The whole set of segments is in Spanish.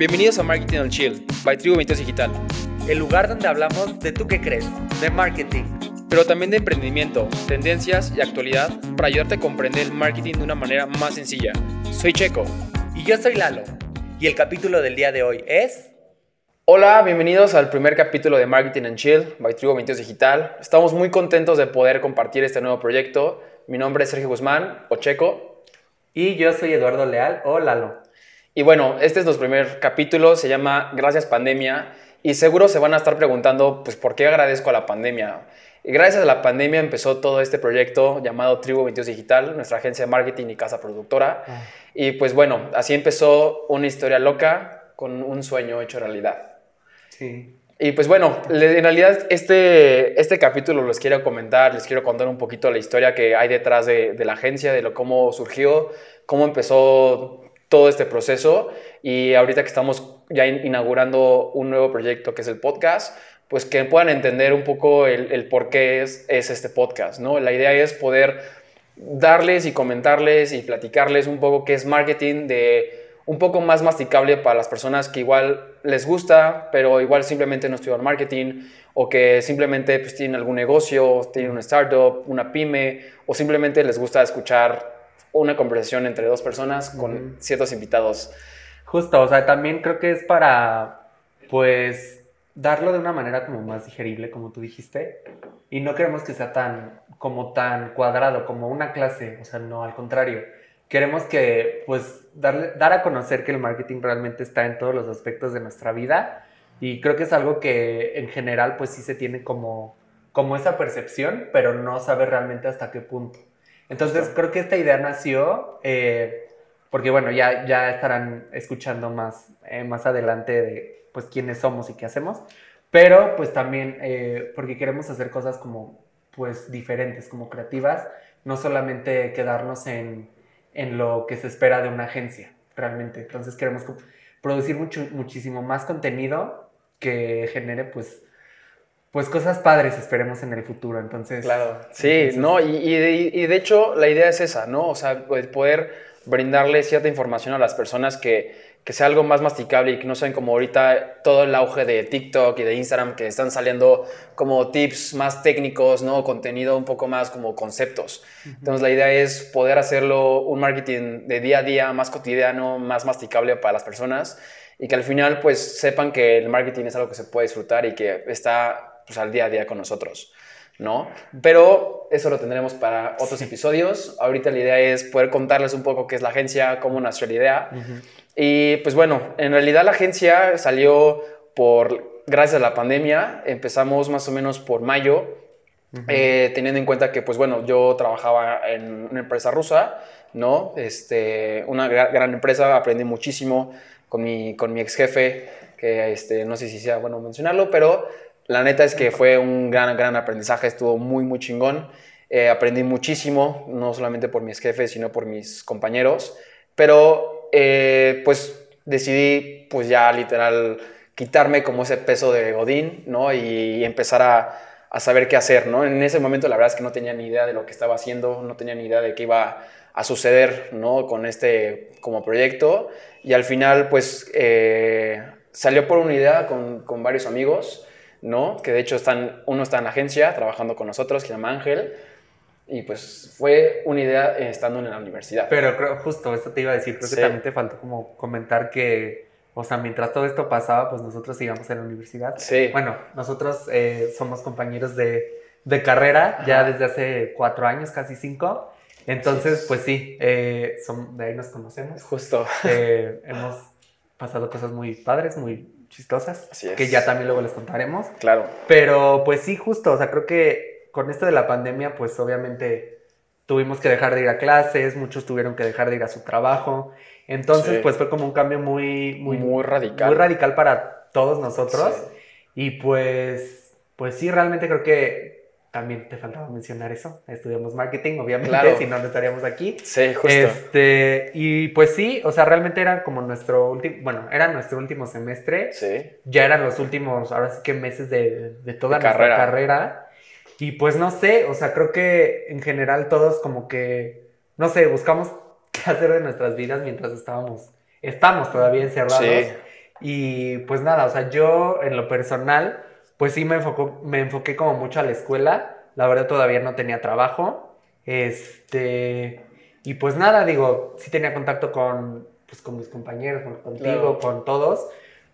Bienvenidos a Marketing on Chill, by Tribu 22 Digital. El lugar donde hablamos de tú qué crees, de marketing. Pero también de emprendimiento, tendencias y actualidad para ayudarte a comprender el marketing de una manera más sencilla. Soy Checo. Y yo soy Lalo. Y el capítulo del día de hoy es... Hola, bienvenidos al primer capítulo de Marketing and Chill by Tribu 22 Digital. Estamos muy contentos de poder compartir este nuevo proyecto. Mi nombre es Sergio Guzmán, o Checo. Y yo soy Eduardo Leal, o Lalo. Y bueno, este es nuestro primer capítulo, se llama Gracias Pandemia. Y seguro se van a estar preguntando, pues, ¿por qué agradezco a la pandemia? Y gracias a la pandemia empezó todo este proyecto llamado Tribu 22 Digital, nuestra agencia de marketing y casa productora. Ah. Y pues bueno, así empezó una historia loca con un sueño hecho realidad. Sí. Y pues bueno, en realidad este, este capítulo les quiero comentar, les quiero contar un poquito la historia que hay detrás de, de la agencia, de lo, cómo surgió, cómo empezó todo este proceso y ahorita que estamos ya inaugurando un nuevo proyecto que es el podcast, pues que puedan entender un poco el, por qué es, es este podcast, ¿no? La idea es poder darles y comentarles y platicarles un poco qué es marketing de un poco más masticable para las personas que igual les gusta, pero igual simplemente no estudian marketing o que simplemente pues, tienen algún negocio, tienen una startup, una pyme o simplemente les gusta escuchar una conversación entre dos personas con ciertos invitados. Justo, o sea, también creo que es para, pues, darlo de una manera como más digerible, como tú dijiste, y no queremos que sea tan, como tan cuadrado, como una clase, o sea, no, al contrario. Queremos que, pues, darle, dar a conocer que el marketing realmente está en todos los aspectos de nuestra vida, y creo que es algo que en general, pues, sí se tiene como, como esa percepción, pero no sabe realmente hasta qué punto. Entonces creo que esta idea nació eh, porque, bueno, ya, ya estarán escuchando más, eh, más adelante de pues quiénes somos y qué hacemos, pero pues también eh, porque queremos hacer cosas como pues diferentes, como creativas, no solamente quedarnos en, en lo que se espera de una agencia, realmente. Entonces queremos producir mucho, muchísimo más contenido que genere pues pues cosas padres esperemos en el futuro, entonces. Claro, sí, no, y, y, de, hecho la idea es esa, ¿no? O sea, pues, poder brindarle cierta información a las personas que, que sea algo más masticable y que no sean como ahorita todo el auge de TikTok y de Instagram que están saliendo como tips más técnicos, ¿no? Contenido un poco más como conceptos. Entonces la idea es poder hacerlo un marketing de día a día, más cotidiano, más masticable para las personas y que al final pues sepan que el marketing es algo que se puede disfrutar y que está pues, al día a día con nosotros, ¿no? Pero eso lo tendremos para otros episodios. Ahorita la idea es poder contarles un poco qué es la agencia, cómo nació la idea. Y pues bueno, en realidad la agencia salió por, gracias a la pandemia, empezamos más o menos por mayo, eh, teniendo en cuenta que pues bueno, yo trabajaba en una empresa rusa, ¿no? Este, una gran, empresa, aprendí muchísimo con mi, con mi ex jefe, que este, no sé si sea bueno mencionarlo, pero la neta es que fue un gran, gran aprendizaje, estuvo muy, muy chingón. Eh, aprendí muchísimo, no solamente por mis jefes, sino por mis compañeros. Pero, eh, pues, decidí, pues, ya literal quitarme como ese peso de Godín, ¿no? Y, empezar a, a, saber qué hacer, ¿no? En ese momento, la verdad es que no tenía ni idea de lo que estaba haciendo, no tenía ni idea de qué iba a suceder, ¿no? Con este como proyecto. Y al final, pues, eh, salió por una idea con, con varios amigos. ¿No? Que de hecho están, uno está en la agencia trabajando con nosotros, que se llama Ángel, y pues fue una idea eh, estando en la universidad. Pero creo, justo esto te iba a decir, creo que también te faltó como comentar que, o sea, mientras todo esto pasaba, pues nosotros íbamos en la universidad. Sí. Bueno, nosotros eh, somos compañeros de, de carrera ya desde hace cuatro años, casi cinco. Entonces, pues sí, eh, son, de ahí nos conocemos. Justo. hemos pasado cosas muy padres, muy chistosas, que ya también luego les contaremos. Claro. Pero pues sí, justo, o sea, creo que con esto de la pandemia, pues obviamente tuvimos que dejar de ir a clases, muchos tuvieron que dejar de ir a su trabajo. Entonces, pues fue como un cambio muy, muy, muy radical. Muy radical para todos nosotros. Y pues, pues sí, realmente creo que también te faltaba mencionar eso. Estudiamos marketing, obviamente, si no, no estaríamos aquí. Sí, justo. Este, y pues sí, o sea, realmente era como nuestro último, bueno, era nuestro último semestre. Sí. Ya eran los últimos, ahora sí que meses de, de toda nuestra carrera. Y pues no sé, o sea, creo que en general todos como que, no sé, buscamos qué hacer de nuestras vidas mientras estábamos, estamos todavía encerrados. Sí. Y pues nada, o sea, yo en lo personal, pues sí me, enfocó, me enfoqué como mucho a la escuela. La verdad todavía no tenía trabajo. Este, y pues nada, digo, sí tenía contacto con, pues, con mis compañeros, con- contigo, Claro. con todos.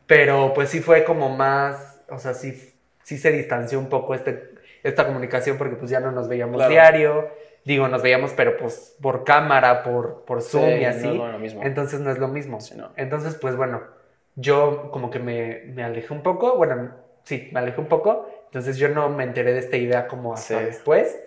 Pero pues sí fue como más, o sea, sí, sí se distanció un poco este, esta comunicación porque pues ya no nos veíamos Claro. diario. Digo, nos veíamos, pero pues por cámara, por, por Zoom Sí, y así. no es lo mismo. Entonces no es lo mismo. Sí, no. Entonces, pues bueno, yo como que me, me alejé un poco. Bueno, sí, me alejé un poco. Entonces yo no me enteré de esta idea como hasta Sí. después.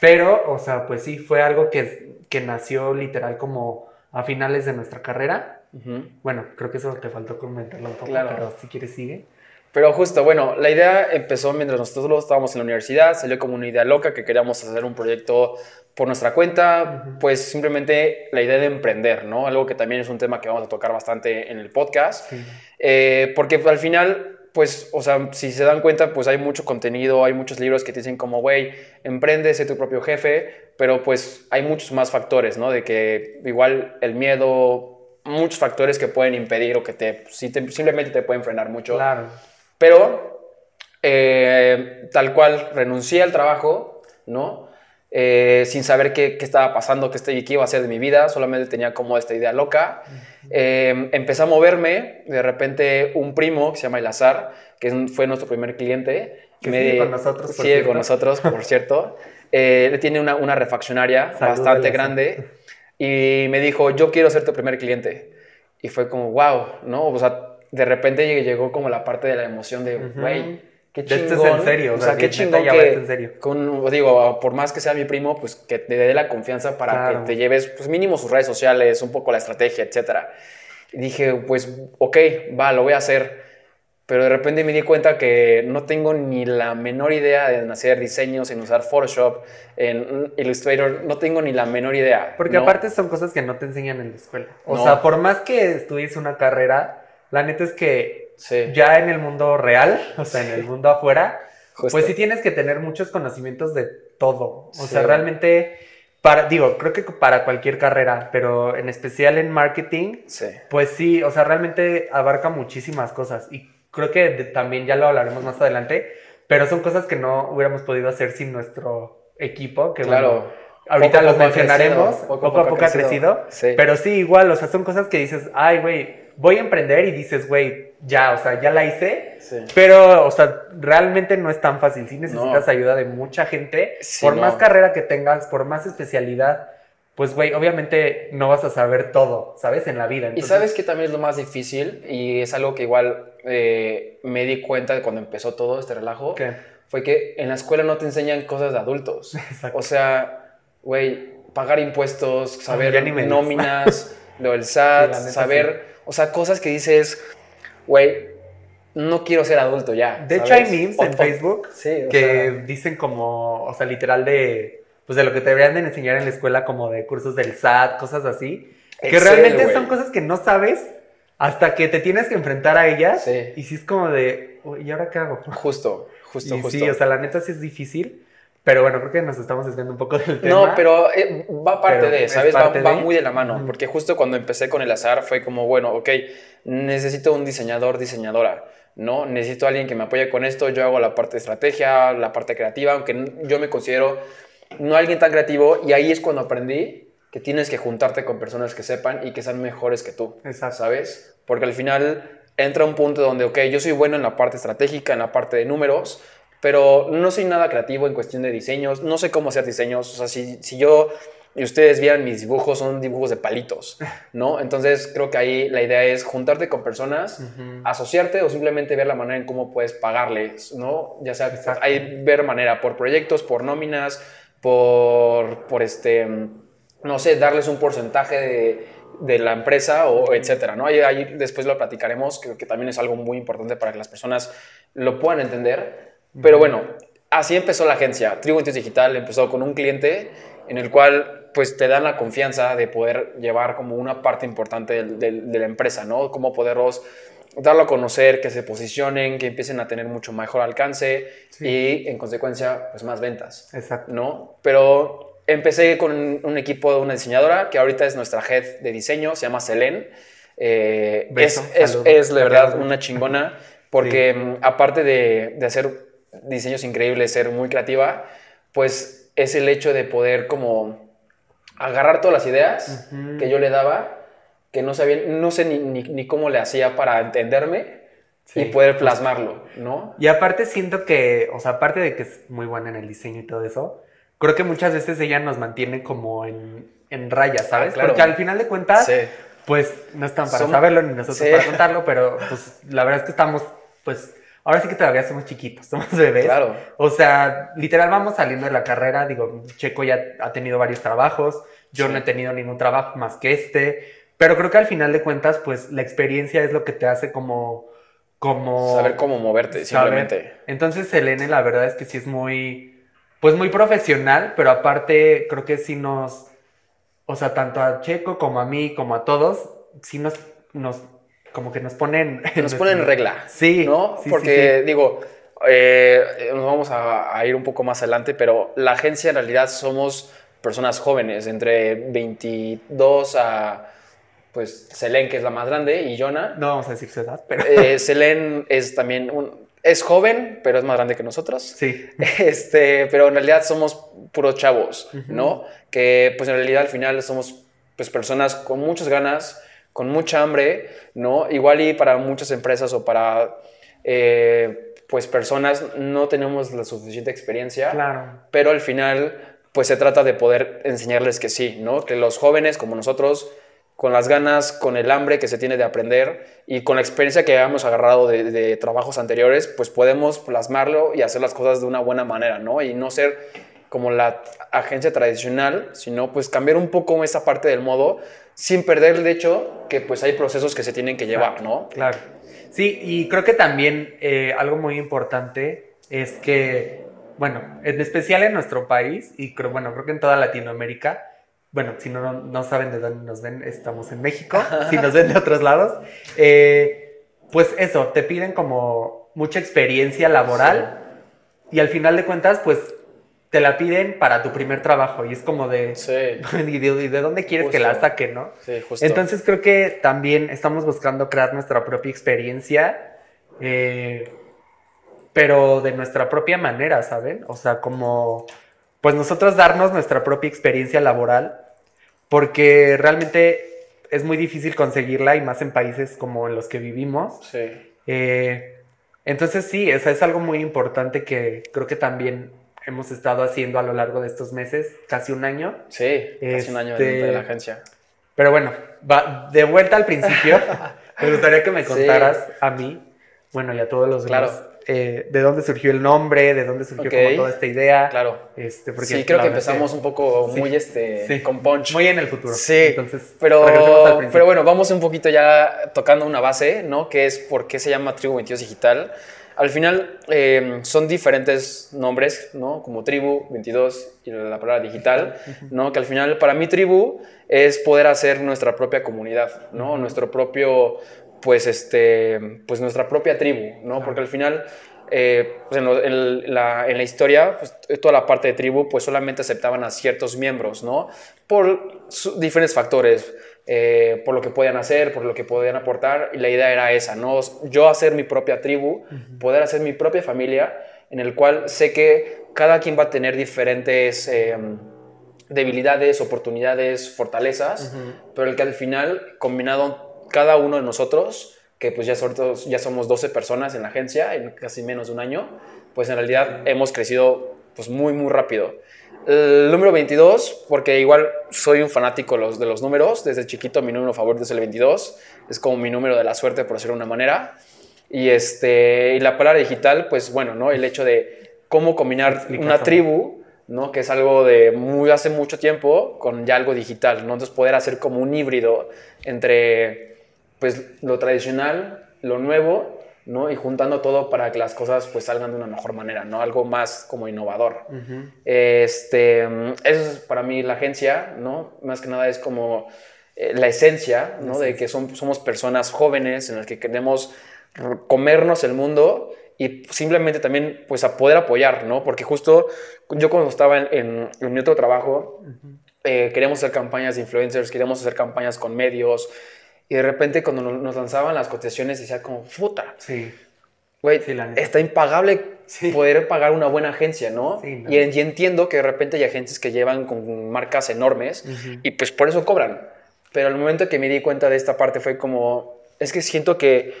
Pero, o sea, pues sí, fue algo que, que nació literal como a finales de nuestra carrera. Ujú. Bueno, creo que eso te faltó comentarlo un poco, Claro. pero si quieres sigue. Pero justo, bueno, la idea empezó mientras nosotros estábamos en la universidad, salió como una idea loca que queríamos hacer un proyecto por nuestra cuenta, Ujú. pues simplemente la idea de emprender, ¿no? Algo que también es un tema que vamos a tocar bastante en el podcast, Sí. Eh, porque al final, pues, o sea, si se dan cuenta, pues hay mucho contenido, hay muchos libros que te dicen como, güey, emprende, sé tu propio jefe, pero pues hay muchos más factores, ¿no? De que igual el miedo, muchos factores que pueden impedir o que te, si te- simplemente te pueden frenar mucho. Claro. Pero, eh, tal cual, renuncié al trabajo, ¿no? Eh, sin saber qué, qué estaba pasando, qué, qué iba a hacer de mi vida, solamente tenía como esta idea loca. Eh, empecé a moverme, de repente un primo que se llama Elazar, que fue nuestro primer cliente, Que sigue con nosotros, por sigue cierto. con nosotros, por cierto. Eh, tiene una, una refaccionaria bastante Elazar. grande y me dijo, yo quiero ser tu primer cliente. Y fue como, wow, ¿no? O sea, de repente lleg- llegó como la parte de la emoción de, güey, qué De esto chingón. es en serio, o sea, qué neta, chingón que, en serio. con, digo, por más que sea mi primo, pues que te dé la confianza para Claro. que te lleves, pues mínimo sus redes sociales, un poco la estrategia, etcétera. Y dije, pues, ok, va, lo voy a hacer. Pero de repente me di cuenta que no tengo ni la menor idea de hacer diseños, en usar Photoshop, en Illustrator, no tengo ni la menor idea. Porque ¿no? aparte son cosas que no te enseñan en la escuela. O No. sea, por más que estudies una carrera, la neta es que Sí, ya en el mundo real, o sea, en el mundo afuera, justo. pues sí tienes que tener muchos conocimientos de todo. O Sí. sea, realmente, para, digo, creo que para cualquier carrera, pero en especial en marketing, Sí. pues sí, o sea, realmente abarca muchísimas cosas. Y creo que de- también ya lo hablaremos más adelante, pero son cosas que no hubiéramos podido hacer sin nuestro equipo, que Claro. bueno, ahorita Poco los poco mencionaremos, crecido, poco, a poco ha crecido, Sí. pero sí, igual, o sea, son cosas que dices, ay, güey, voy a emprender y dices, güey, ya, o sea, ya la hice, Sí. pero, o sea, realmente no es tan fácil. Sí necesitas No. ayuda de mucha gente. Sí, por no. más carrera que tengas, por más especialidad, pues, güey, obviamente no vas a saber todo, ¿sabes? En la vida. Y Entonces, sabes que también es lo más difícil y es algo que igual eh, me di cuenta de cuando empezó todo este relajo, ¿Qué? fue que en la escuela no te enseñan cosas de adultos. Exacto. O sea, güey, pagar impuestos, ya saber nóminas, lo del Sí, SAT, neta, saber, o sea, cosas que dices, güey, no quiero ser adulto ya. De hecho, hay memes O- en o- Facebook Sí, que sea, dicen como, o sea, literal de, pues de lo que te deberían de enseñar en la escuela, como de cursos del SAT, cosas así, que Excel, realmente güey. son cosas que no sabes hasta que te tienes que enfrentar a ellas. Sí. Y sí es como de, "Uy, ¿y ahora qué hago? Justo, justo, Y justo. sí, o sea, la neta sí es difícil. Pero bueno, creo que nos estamos desviando un poco del tema. No, pero eh, va parte Pero de, es ¿sabes? parte va, va de. muy de la mano, porque justo cuando empecé con el azar fue como, bueno, ok, necesito un diseñador, diseñadora, ¿no? Necesito alguien que me apoye con esto, yo hago la parte de estrategia, la parte creativa, aunque yo me considero no alguien tan creativo, y ahí es cuando aprendí que tienes que juntarte con personas que sepan y que sean mejores que tú, Exacto. ¿sabes? Porque al final entra un punto donde, ok, yo soy bueno en la parte estratégica, en la parte de números, pero no soy nada creativo en cuestión de diseños, no sé cómo hacer diseños, o sea, si, si yo y ustedes vieran mis dibujos, son dibujos de palitos, ¿no? Entonces creo que ahí la idea es juntarte con personas, Ujú. asociarte o simplemente ver la manera en cómo puedes pagarles, ¿no? Ya sea, Exacto. hay ver manera por proyectos, por nóminas, por, por este, no sé, darles un porcentaje de, de la empresa o etcétera, ¿no? Ahí, ahí después lo platicaremos, creo que también es algo muy importante para que las personas lo puedan entender. Pero bueno, así empezó la agencia. Tribu Digital empezó con un cliente en el cual pues te dan la confianza de poder llevar como una parte importante del- del- de la empresa, ¿no? Cómo poderlos darlo a conocer, que se posicionen, que empiecen a tener mucho mejor alcance Sí. y en consecuencia pues más ventas. Exacto. ¿no? Pero empecé con un equipo de una diseñadora que ahorita es nuestra head de diseño, se llama Selene. eh, es, es, es, de Te verdad una chingona, porque mm, aparte de, de hacer diseños increíbles, ser muy creativa, pues es el hecho de poder como agarrar todas las ideas Ujú. que yo le daba, que no sabía, no sé ni, ni- ni cómo le hacía para entenderme Sí. y poder plasmarlo, ¿no? Y aparte siento que, o sea, aparte de que es muy buena en el diseño y todo eso, creo que muchas veces ella nos mantiene como en, en raya, ¿sabes? Ah, claro. Porque al final de cuentas, Sí. pues no están para Som- saberlo ni nosotros Sí. para contarlo, pero pues la verdad es que estamos, pues, ahora sí que todavía somos chiquitos, somos bebés. Claro. O sea, literal vamos saliendo de la carrera, digo, Checo ya ha tenido varios trabajos, yo Sí. no he tenido ningún trabajo más que este, pero creo que al final de cuentas, pues la experiencia es lo que te hace como, como... Saber cómo moverte, saber. simplemente. Entonces Selene la verdad es que sí es muy, pues muy profesional, pero aparte creo que sí nos, o sea, tanto a Checo como a mí, como a todos, sí nos, nos como que nos ponen... Que nos ponen en regla. Sí, ¿no? sí, sí, Porque, digo, eh, nos vamos a, a ir un poco más adelante, pero la agencia en realidad somos personas jóvenes, entre 22 a, pues, Selene, que es la más grande, y Jonah. No vamos a decir su edad, pero... Eh, Selene es también, un- es joven, pero es más grande que nosotros. Sí. Este, pero en realidad somos puros chavos. ¿no? Que pues en realidad al final somos pues personas con muchas ganas, con mucha hambre, ¿no? Igual y para muchas empresas o para eh, pues personas no tenemos la suficiente experiencia, Claro. pero al final pues se trata de poder enseñarles que sí, ¿no? Que los jóvenes como nosotros, con las ganas, con el hambre que se tiene de aprender y con la experiencia que hemos agarrado de, de trabajos anteriores, pues podemos plasmarlo y hacer las cosas de una buena manera, ¿no? Y no ser como la agencia tradicional, sino pues cambiar un poco esa parte del modo sin perder el hecho que pues hay procesos que se tienen que llevar, ¿no? Claro. Sí, y creo que también eh, algo muy importante es que, bueno, en especial en nuestro país, y creo, bueno, creo que en toda Latinoamérica, bueno, si no, no, no saben de dónde nos ven, estamos en México, si nos ven de otros lados, eh, pues eso, te piden como mucha experiencia laboral y al final de cuentas, pues te la piden para tu primer trabajo y es como de, Sí, ¿y de, y de dónde quieres que la saque, no? sí, justo. Entonces creo que también estamos buscando crear nuestra propia experiencia, eh, pero de nuestra propia manera, ¿saben? O sea, como, pues nosotros darnos nuestra propia experiencia laboral, porque realmente es muy difícil conseguirla y más en países como en los que vivimos. sí. Eh, entonces sí, eso es algo muy importante que creo que también hemos estado haciendo a lo largo de estos meses, casi un año. Sí, casi un año Este- de la agencia. Pero bueno, va, de vuelta al principio, me gustaría que me Sí. contaras a mí, bueno, y a todos los demás, Claro. eh, de dónde surgió el nombre, de dónde surgió Ok. como toda esta idea. Claro. Este, porque Sí, creo que empezamos un poco Sí. muy este Sí. con punch. muy en el futuro. Sí, Entonces, al pero, pero bueno, vamos un poquito ya tocando una base, ¿no? Que es por qué se llama Tribu 22 Digital. Al final eh, son diferentes nombres, ¿no? Como Tribu 22 y la palabra digital, ¿no? Que al final para mí Tribu es poder hacer nuestra propia comunidad, ¿no? Nuestro propio, pues este, pues nuestra propia tribu, ¿no? Porque al final eh, pues en, lo- en la, en la historia, pues, toda la parte de tribu, pues solamente aceptaban a ciertos miembros, ¿no? Por diferentes factores, eh, por lo que podían hacer, por lo que podían aportar, y la idea era esa, ¿no? Yo hacer mi propia tribu, poder hacer mi propia familia, en el cual sé que cada quien va a tener diferentes eh, debilidades, oportunidades, fortalezas, pero el que al final, combinado cada uno de nosotros, que pues ya, somos- ya somos 12 personas en la agencia en casi menos de un año, pues en realidad hemos crecido pues muy, muy rápido. El número 22, porque igual soy un fanático de los, de los números, desde chiquito mi número favorito es el 22, es como mi número de la suerte, por decirlo de una manera. Y, este, y la palabra digital, pues bueno, ¿no? El hecho de cómo combinar una tribu, ¿no? Que es algo de muy hace mucho tiempo con ya algo digital, ¿no? Entonces poder hacer como un híbrido entre, pues, lo tradicional, lo nuevo, ¿no? Y juntando todo para que las cosas, pues, salgan de una mejor manera, ¿no? Algo más como innovador. Este, eso es para mí la agencia, ¿no? Más que nada es como eh, la esencia, ¿no? De que son- somos personas jóvenes en las que queremos comernos el mundo y simplemente también, pues, a poder apoyar, ¿no? Porque justo yo cuando estaba en, en- en mi otro trabajo, Ujú. eh, queríamos hacer campañas de influencers, queríamos hacer campañas con medios Y de repente cuando nos lanzaban las cotizaciones decía como, puta, Sí. güey, Sí, está impagable Sí. poder pagar una buena agencia, ¿no? Sí, no. y, entiendo que de repente hay agencias que llevan con marcas enormes y pues por eso cobran. Pero al momento que me di cuenta de esta parte fue como, es que siento que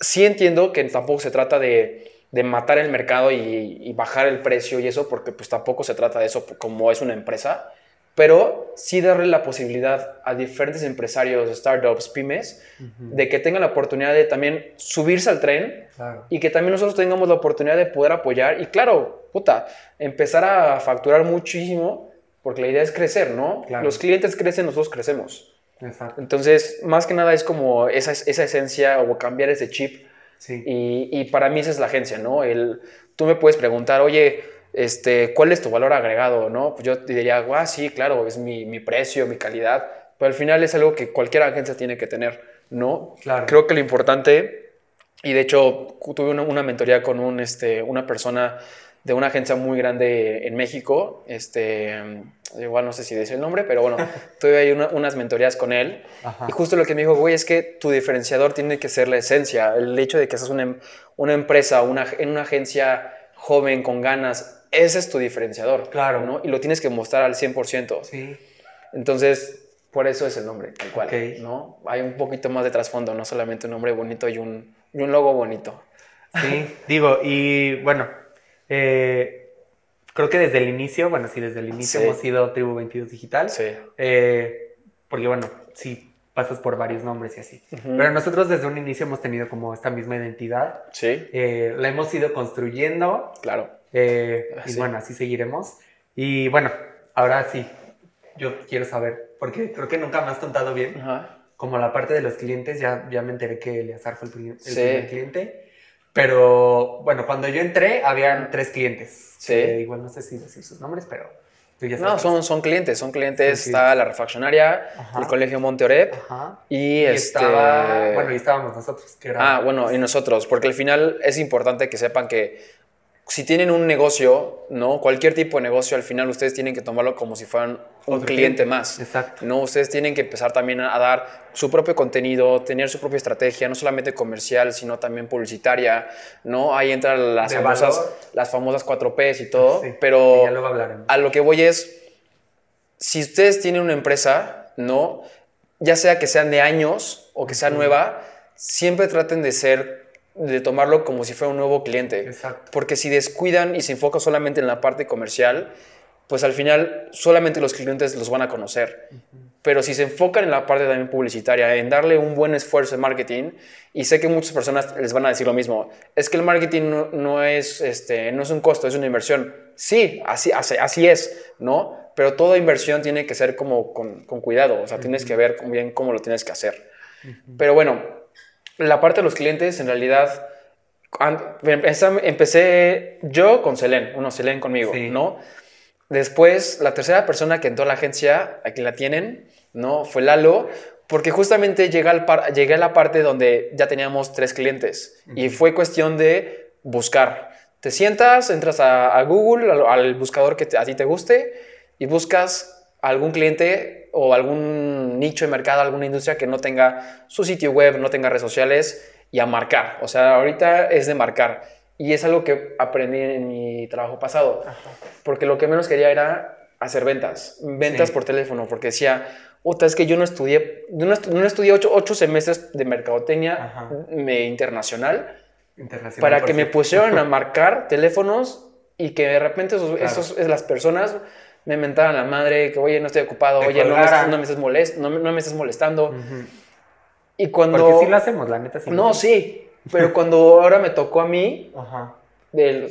sí entiendo que tampoco se trata de, de matar el mercado y, y bajar el precio y eso, porque pues tampoco se trata de eso como es una empresa, pero sí darle la posibilidad a diferentes empresarios, startups, pymes, Ujú. de que tengan la oportunidad de también subirse al tren Claro. y que también nosotros tengamos la oportunidad de poder apoyar y claro, puta, empezar a facturar muchísimo, porque la idea es crecer, ¿no? Claro. Los clientes crecen, nosotros crecemos. Exacto. Entonces, más que nada es como esa, esa esencia o cambiar ese chip Sí. y, y para mí esa es la agencia, ¿no? El, tú me puedes preguntar, oye, este, ¿cuál es tu valor agregado, no? Pues yo te diría, ah, sí, claro, es mi, mi precio, mi calidad, pero al final es algo que cualquier agencia tiene que tener, ¿no? Claro. Creo que lo importante, y de hecho tuve una, una mentoría con un, este, una persona de una agencia muy grande en México, este, igual no sé si dice el nombre, pero bueno, tuve ahí una- unas mentorías con él, Ajá. y justo lo que me dijo, güey, es que tu diferenciador tiene que ser la esencia, el hecho de que seas una, em- una empresa, una, en una agencia joven, con ganas, ese es tu diferenciador, Claro. ¿no? Y lo tienes que mostrar al 100%. Sí. Entonces, por eso es el nombre, tal cual, Ok. ¿no? Hay un poquito más de trasfondo, no solamente un nombre bonito y un, y un logo bonito. Sí, digo, y bueno, eh, creo que desde el inicio, bueno, sí, desde el inicio Sí. hemos sido Tribu 22 Digital, Sí. eh, porque bueno, sí, pasas por varios nombres y así. Pero nosotros desde un inicio hemos tenido como esta misma identidad, Sí, eh, la hemos ido construyendo claro. Eh, y Sí. bueno, así seguiremos. Y bueno, ahora sí, yo quiero saber, porque creo que nunca me has contado bien, Ajá. como la parte de los clientes, ya, ya me enteré que Eleazar fue el, primer- el Sí. primer cliente. Pero bueno, cuando yo entré, habían tres clientes. Sí. igual no sé si decir sus nombres, pero tú ya No, sabes. son, son clientes, son clientes. Son Está la refaccionaria, Ajá. el colegio Monteorep y, Y este... estaba, bueno, y estábamos nosotros, que. Ah, bueno, y nosotros, porque al final es importante que sepan que si tienen un negocio, ¿no? Cualquier tipo de negocio, al final ustedes tienen que tomarlo como si fueran un Otro cliente, más. Exacto. No, ustedes tienen que empezar también a dar su propio contenido, tener su propia estrategia, no solamente comercial, sino también publicitaria, ¿no? Ahí entran las famosas, valor. las famosas 4Ps y todo, Sí, pero a lo que voy es, si ustedes tienen una empresa, ¿no? Ya sea que sean de años o que sea nueva, siempre traten de ser, de tomarlo como si fuera un nuevo cliente. Exacto. Porque si descuidan y se enfocan solamente en la parte comercial, pues al final solamente los clientes los van a conocer. Pero si se enfocan en la parte también publicitaria, en darle un buen esfuerzo en marketing, y sé que muchas personas les van a decir lo mismo, es que el marketing no, no es, este, no es un costo, es una inversión. Sí, así, así, así es, ¿no? Pero toda inversión tiene que ser como con, con cuidado, o sea, tienes que ver bien cómo lo tienes que hacer. Pero bueno, la parte de los clientes, en realidad, empecé, yo con Selene, uno Selene conmigo, Sí. ¿no? Después, la tercera persona que entró a la agencia, aquí la tienen, ¿no? Fue Lalo, porque justamente llegué, al par- llegué a la parte donde ya teníamos tres clientes y fue cuestión de buscar. Te sientas, entras a, a Google, al, al buscador que te- a ti te guste y buscas algún cliente o algún nicho de mercado, alguna industria que no tenga su sitio web, no tenga redes sociales y a marcar. O sea, ahorita es de marcar. Y es algo que aprendí en mi trabajo pasado. Porque lo que menos quería era hacer ventas. Ventas Sí. por teléfono. Porque decía, otra es que yo no estudié, yo no, estu- no estudié ocho, ocho semestres de mercadotecnia Ajá. me- internacional Internacional. para que me cierto. pusieran a marcar teléfonos y que de repente esos, Claro. esos- las personas me mentaran la madre, que oye, no estoy ocupado, Te oye, no me, estés- no me estés molest, no, me- no me estés molestando. Ujú. Y cuando... Porque sí lo hacemos, la neta. Sí no, hacemos. sí, pero cuando ahora me tocó a mí, Ajá.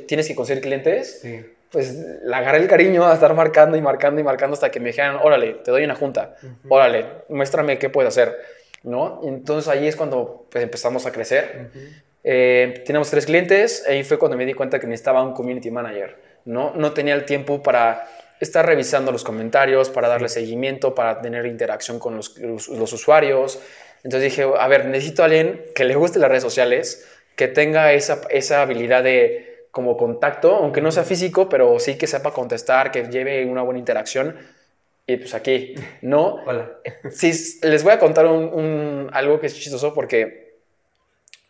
tienes que conseguir clientes, Sí. pues le agarré el cariño a estar marcando y marcando y marcando hasta que me dijeran, órale, te doy una junta, órale, muéstrame qué puedo hacer, ¿no? Y entonces ahí es cuando pues, empezamos a crecer. Ujú. Eh, teníamos tres clientes, ahí fue cuando me di cuenta que necesitaba un community manager, ¿no? No tenía el tiempo para estar revisando los comentarios, para darle seguimiento, para tener interacción con los, los- los usuarios. Entonces dije, a ver, necesito a alguien que le guste las redes sociales, que tenga esa, esa habilidad de como contacto, aunque no sea físico, pero sí que sepa contestar, que lleve una buena interacción. y pues aquí, ¿no? Hola. Sí, les voy a contar un, un- algo que es chistoso porque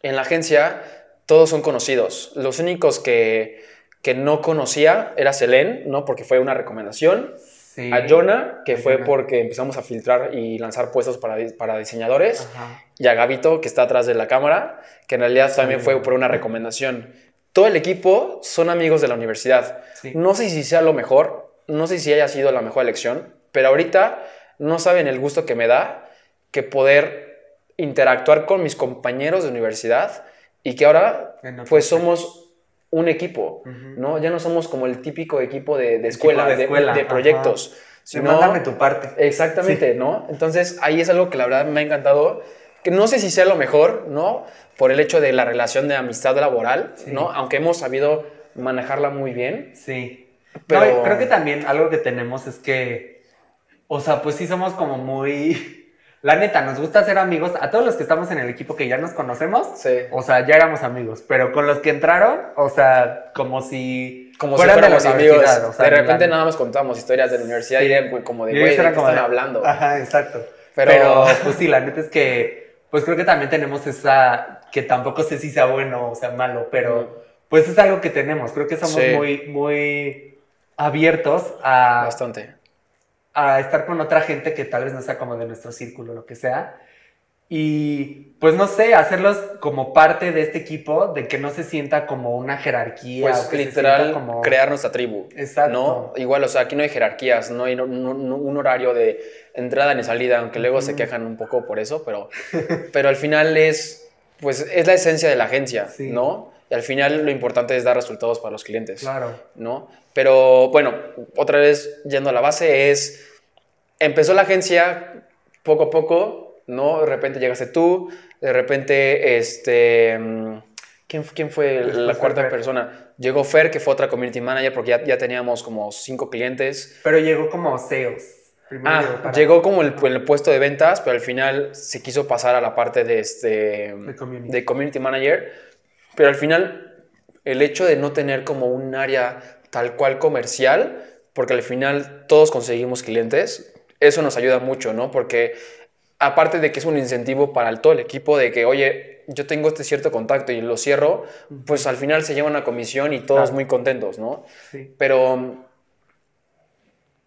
en la agencia todos son conocidos. Los únicos que, que no conocía era Selene, ¿no? Porque fue una recomendación. Sí. A Jonah, que A fue Jonah. porque empezamos a filtrar y lanzar puestos para, para diseñadores. Ajá. Y a Gabito, que está atrás de la cámara, que en realidad también Sí. fue por una recomendación. Todo el equipo son amigos de la universidad. Sí. No sé si sea lo mejor, no sé si haya sido la mejor elección, pero ahorita no saben el gusto que me da que poder interactuar con mis compañeros de universidad y que ahora pues somos un equipo. ¿no? Ya no somos como el típico equipo de, de escuela, de escuela, de proyectos. Sino- mándame tu parte. Exactamente, ¿no? Entonces ahí es algo que la verdad me ha encantado, que no sé si sea lo mejor, ¿no? Por el hecho de la relación de amistad laboral, Sí. ¿no? Aunque hemos sabido manejarla muy bien. Sí. Pero- No, creo que también algo que tenemos es que, o sea, pues sí somos como muy... La neta, nos gusta ser amigos. A todos los que estamos en el equipo que ya nos conocemos, Sí. o sea, ya éramos amigos. Pero con los que entraron, o sea, como si... Como fueran si de la fuéramos amigos. universidad, o sea, de repente nada más contamos historias de la universidad Sí. y güey, como de, güey, ¿de están de- hablando? Ajá, exacto. Pero- Pero, pues sí, la neta es que, pues creo que también tenemos esa, que tampoco sé si sea bueno o sea malo, pero pues es algo que tenemos. Creo que somos Sí. muy, muy abiertos a, Bastante. A estar con otra gente que tal vez no sea como de nuestro círculo, lo que sea. Y pues no sé, hacerlos como parte de este equipo, de que no se sienta como una jerarquía. Pues o que se literal, como... crear nuestra tribu. Exacto. ¿no? Igual, o sea, aquí no hay jerarquías, no hay no- no- no- un horario de entrada ni salida, aunque luego se Ujú. quejan un poco por eso, pero, pero al final es, pues, es la esencia de la agencia, Sí. ¿no? Y al final lo importante es dar resultados para los clientes, Claro. ¿no? Pero bueno, otra vez yendo a la base es, empezó la agencia poco a poco, ¿no? De repente llegaste tú, de repente, este, mm, ¿quién, quién fue Después la cuarta Fer. persona? Llegó Fer, que fue otra community manager, porque ya, ya teníamos como cinco clientes. Pero llegó como sales. Primero Ah, para- llegó como el, el puesto de ventas, pero al final se quiso pasar a la parte de, este, community. de community manager. Pero al final, el hecho de no tener como un área tal cual comercial, porque al final todos conseguimos clientes, eso nos ayuda mucho, ¿no? Porque aparte de que es un incentivo para el- todo el equipo, de que, oye, yo tengo este cierto contacto y lo cierro, pues al final se lleva una comisión y todos Claro. muy contentos, ¿no? Sí. Pero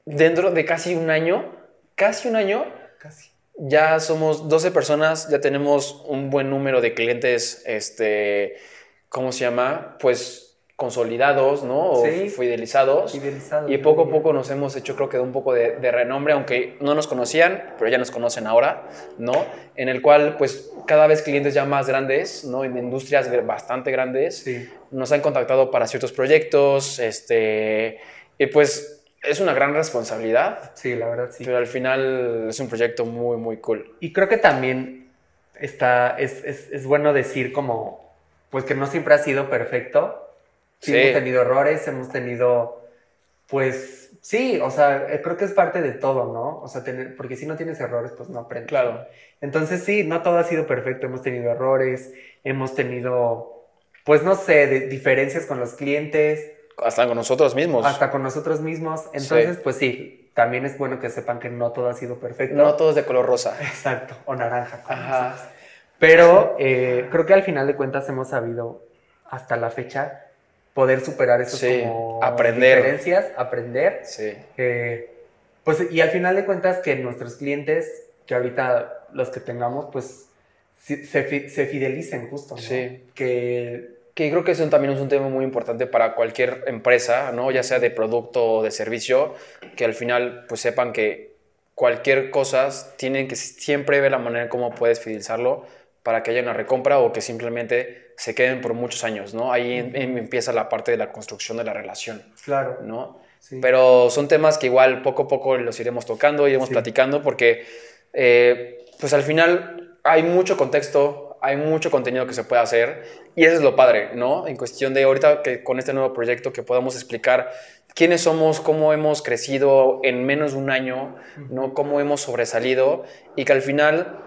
dentro de casi un año, casi un año, Casi. ya somos 12 personas, ya tenemos un buen número de clientes, este, ¿cómo se llama? Pues consolidados, ¿no? O Sí. fidelizados. Fidelizado. Y poco a poco nos hemos hecho, creo que, de un poco de, de renombre, aunque no nos conocían, pero ya nos conocen ahora, ¿no? En el cual, pues, cada vez clientes ya más grandes, ¿no? En industrias bastante grandes, Sí. nos han contactado para ciertos proyectos, este, y pues es una gran responsabilidad, Sí, la verdad sí. pero al final es un proyecto muy, muy cool. Y creo que también está, es, es, es bueno decir como, pues que no siempre ha sido perfecto. Sí, Sí. hemos tenido errores, hemos tenido, pues, sí, o sea, eh, creo que es parte de todo, ¿no? O sea, tener, porque si no tienes errores, pues no aprendes. Claro. Entonces sí, no todo ha sido perfecto, hemos tenido errores, hemos tenido, pues no sé, de- diferencias con los clientes, Hasta con nosotros mismos. hasta con nosotros mismos. Entonces, pues sí, también es bueno que sepan que no todo ha sido perfecto. No todo es de color rosa. Exacto, o naranja. Ajá. nosotros. Pero eh, creo que al final de cuentas hemos sabido hasta la fecha poder superar esas Sí, como aprender. diferencias, aprender. Sí. eh, pues, y al final de cuentas que nuestros clientes, que ahorita los que tengamos, pues se, se fidelicen justo, ¿no? Sí. Que Que creo que eso también es un tema muy importante para cualquier empresa, ¿no? Ya sea de producto o de servicio, que al final pues sepan que cualquier cosa tienen que siempre ver la manera en cómo puedes fidelizarlo para que haya una recompra o que simplemente se queden por muchos años, ¿no? Ahí em- em- empieza la parte de la construcción de la relación, claro, ¿no? sí. Pero son temas que igual poco a poco los iremos tocando, iremos Sí. platicando, porque eh, pues al final hay mucho contexto, hay mucho contenido que se puede hacer y eso es lo padre, ¿no? En cuestión de ahorita que con este nuevo proyecto que podamos explicar quiénes somos, cómo hemos crecido en menos de un año, ¿no? Cómo hemos sobresalido y que al final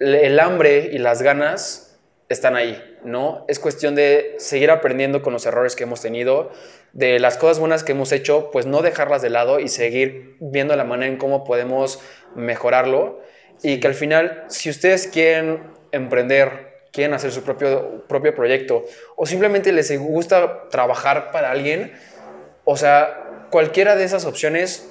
el hambre y las ganas están ahí, ¿no? Es cuestión de seguir aprendiendo con los errores que hemos tenido, de las cosas buenas que hemos hecho, pues no dejarlas de lado y seguir viendo la manera en cómo podemos mejorarlo. Y que al final, si ustedes quieren emprender, quieren hacer su propio, propio proyecto o simplemente les gusta trabajar para alguien, o sea, cualquiera de esas opciones,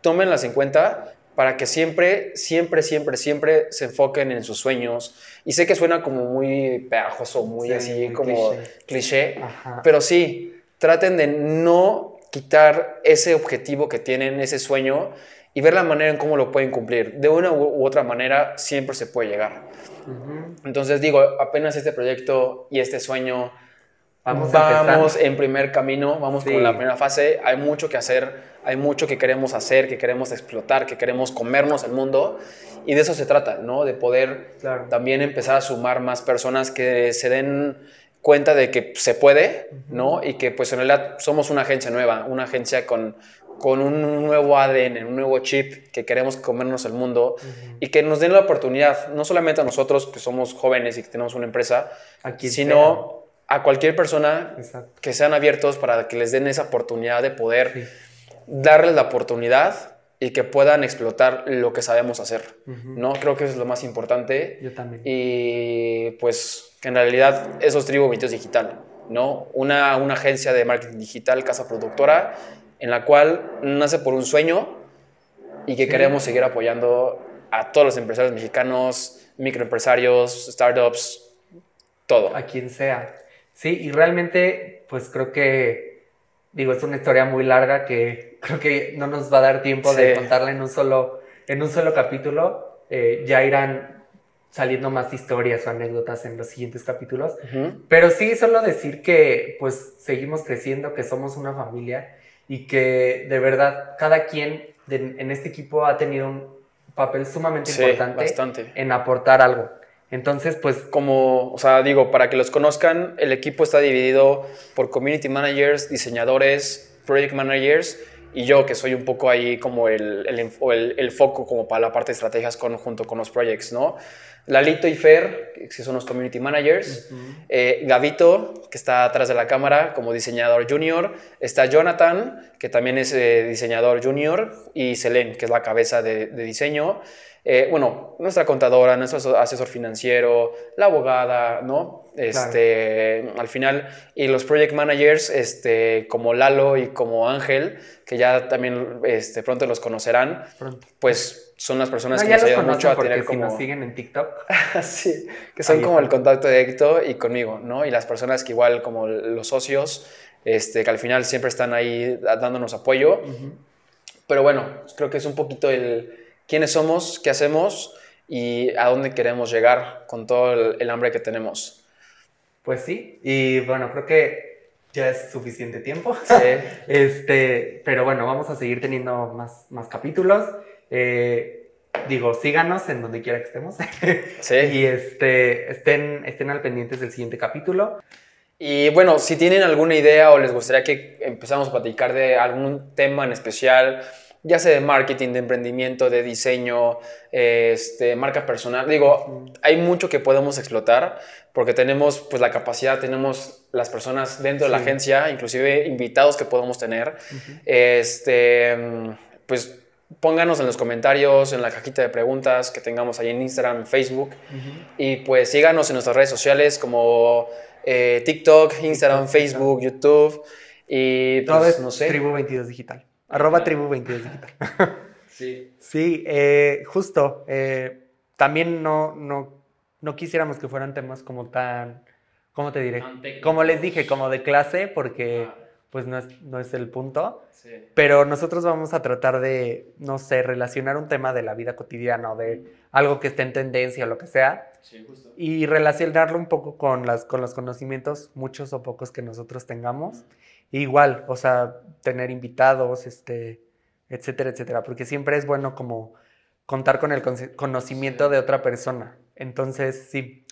tómenlas en cuenta para que siempre, siempre, siempre, siempre se enfoquen en sus sueños. Y sé que suena como muy pegajoso, muy así, como cliché, pero sí, traten de no quitar ese objetivo que tienen, ese sueño, y ver la manera en cómo lo pueden cumplir. De una u otra manera siempre se puede llegar. Entonces digo, apenas este proyecto y este sueño, vamos, vamos. en primer camino, vamos con la primera fase, hay mucho que hacer, hay mucho que queremos hacer, que queremos explotar, que queremos comernos el mundo. Y de eso se trata, ¿no? De poder también empezar a sumar más personas que se den cuenta de que se puede, ¿no? Y que pues en realidad somos una agencia nueva, una agencia con con un nuevo ADN, un nuevo chip que queremos comernos el mundo y que nos den la oportunidad, no solamente a nosotros que somos jóvenes y que tenemos una empresa, sino a cualquier persona que sean abiertos para que les den esa oportunidad de poder darles la oportunidad y que puedan explotar lo que sabemos hacer, ¿no? Creo que eso es lo más importante. Yo también. Y pues que en realidad eso es Tribu 22 Digital, ¿no? Una, una agencia de marketing digital, casa productora, en la cual nace por un sueño y que queremos seguir apoyando a todos los empresarios mexicanos, microempresarios, startups, todo. A quien sea. Sí, y realmente, pues creo que, digo, es una historia muy larga que creo que no nos va a dar tiempo de contarla en un solo, en un solo capítulo. Eh, ya irán saliendo más historias o anécdotas en los siguientes capítulos. Pero sí, solo decir que pues seguimos creciendo, que somos una familia y que de verdad cada quien en este equipo ha tenido un papel sumamente importante en aportar algo. Entonces, pues... Como, o sea, digo, para que los conozcan, el equipo está dividido por community managers, diseñadores, project managers y yo, que soy un poco ahí como el, el, el, foco como para la parte de estrategias con, junto con los projects, ¿no? Lalito y Fer, que son los community managers. Eh, Gavito, que está atrás de la cámara como diseñador junior. Está Jonathan, que también es eh, diseñador junior. Y Selene, que es la cabeza de, diseño. Eh, bueno, nuestra contadora, nuestro asesor financiero, la abogada, ¿no? Este, Al final, y los project managers, este, como Lalo y como Ángel, que ya también este, pronto los conocerán, pues son las personas que nos ayudan mucho a tener como... nos siguen en TikTok. sí, que son como el contacto directo y conmigo, ¿no? Y las personas que igual como los socios, este, que al final siempre están ahí dándonos apoyo. Pero bueno, creo que es un poquito el quiénes somos, qué hacemos y a dónde queremos llegar con todo el, hambre que tenemos. Pues sí, y bueno, creo que ya es suficiente tiempo. Sí. este, pero bueno, vamos a seguir teniendo más, más capítulos. Eh, digo, síganos en donde quiera que estemos. Sí. y este, estén, estén al pendientes del siguiente capítulo. Y bueno, si tienen alguna idea o les gustaría que empezamos a platicar de algún tema en especial, ya sea de marketing, de emprendimiento, de diseño, este, marca personal, digo, hay mucho que podemos explotar porque tenemos pues la capacidad, tenemos las personas dentro de la agencia, inclusive invitados que podemos tener. Este, pues pónganos en los comentarios, en la cajita de preguntas que tengamos ahí en Instagram, Facebook. Y pues síganos en nuestras redes sociales como eh, TikTok, Instagram, Facebook, YouTube. Y pues, no sé. Tribu 22 Digital. Arroba Tribu 22 Digital. sí. Sí, eh, justo. Eh, también no, no, no quisiéramos que fueran temas como tan. ¿Cómo te diré? Como les dije, como de clase, porque pues no es, no es el punto. Pero nosotros vamos a tratar de, no sé, relacionar un tema de la vida cotidiana o de algo que esté en tendencia o lo que sea. Y relacionarlo un poco con, las, con los conocimientos, muchos o pocos que nosotros tengamos. Igual, o sea, tener invitados, este, etcétera, etcétera. Porque siempre es bueno como contar con el conocimiento de otra persona. Entonces, sí,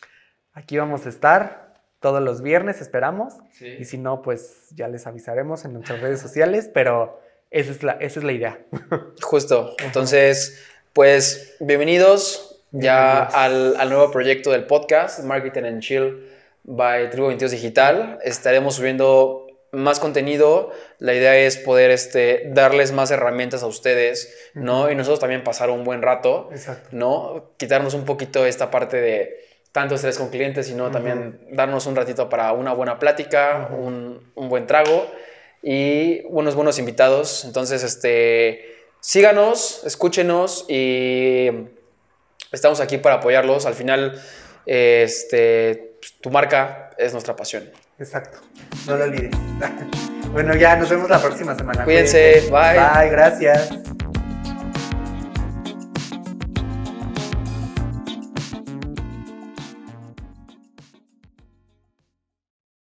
aquí vamos a estar todos los viernes, esperamos. Y si no, pues ya les avisaremos en nuestras redes sociales, pero esa es la, esa es la idea. Justo. Entonces, pues bienvenidos. ya al, al, nuevo proyecto del podcast, Marketing and Chill by Tribu 22 Digital. Estaremos subiendo más contenido. La idea es poder este, darles más herramientas a ustedes, ¿no? Y nosotros también pasar un buen rato, Exacto. ¿no? Quitarnos un poquito esta parte de tanto estrés con clientes, sino también darnos un ratito para una buena plática, un, un, buen trago y unos buenos invitados. Entonces, este, síganos, escúchenos y estamos aquí para apoyarlos. Al final, este, tu marca es nuestra pasión. Exacto, no lo olvides. bueno, ya nos vemos la próxima semana. Cuídense, bye. Bye, gracias.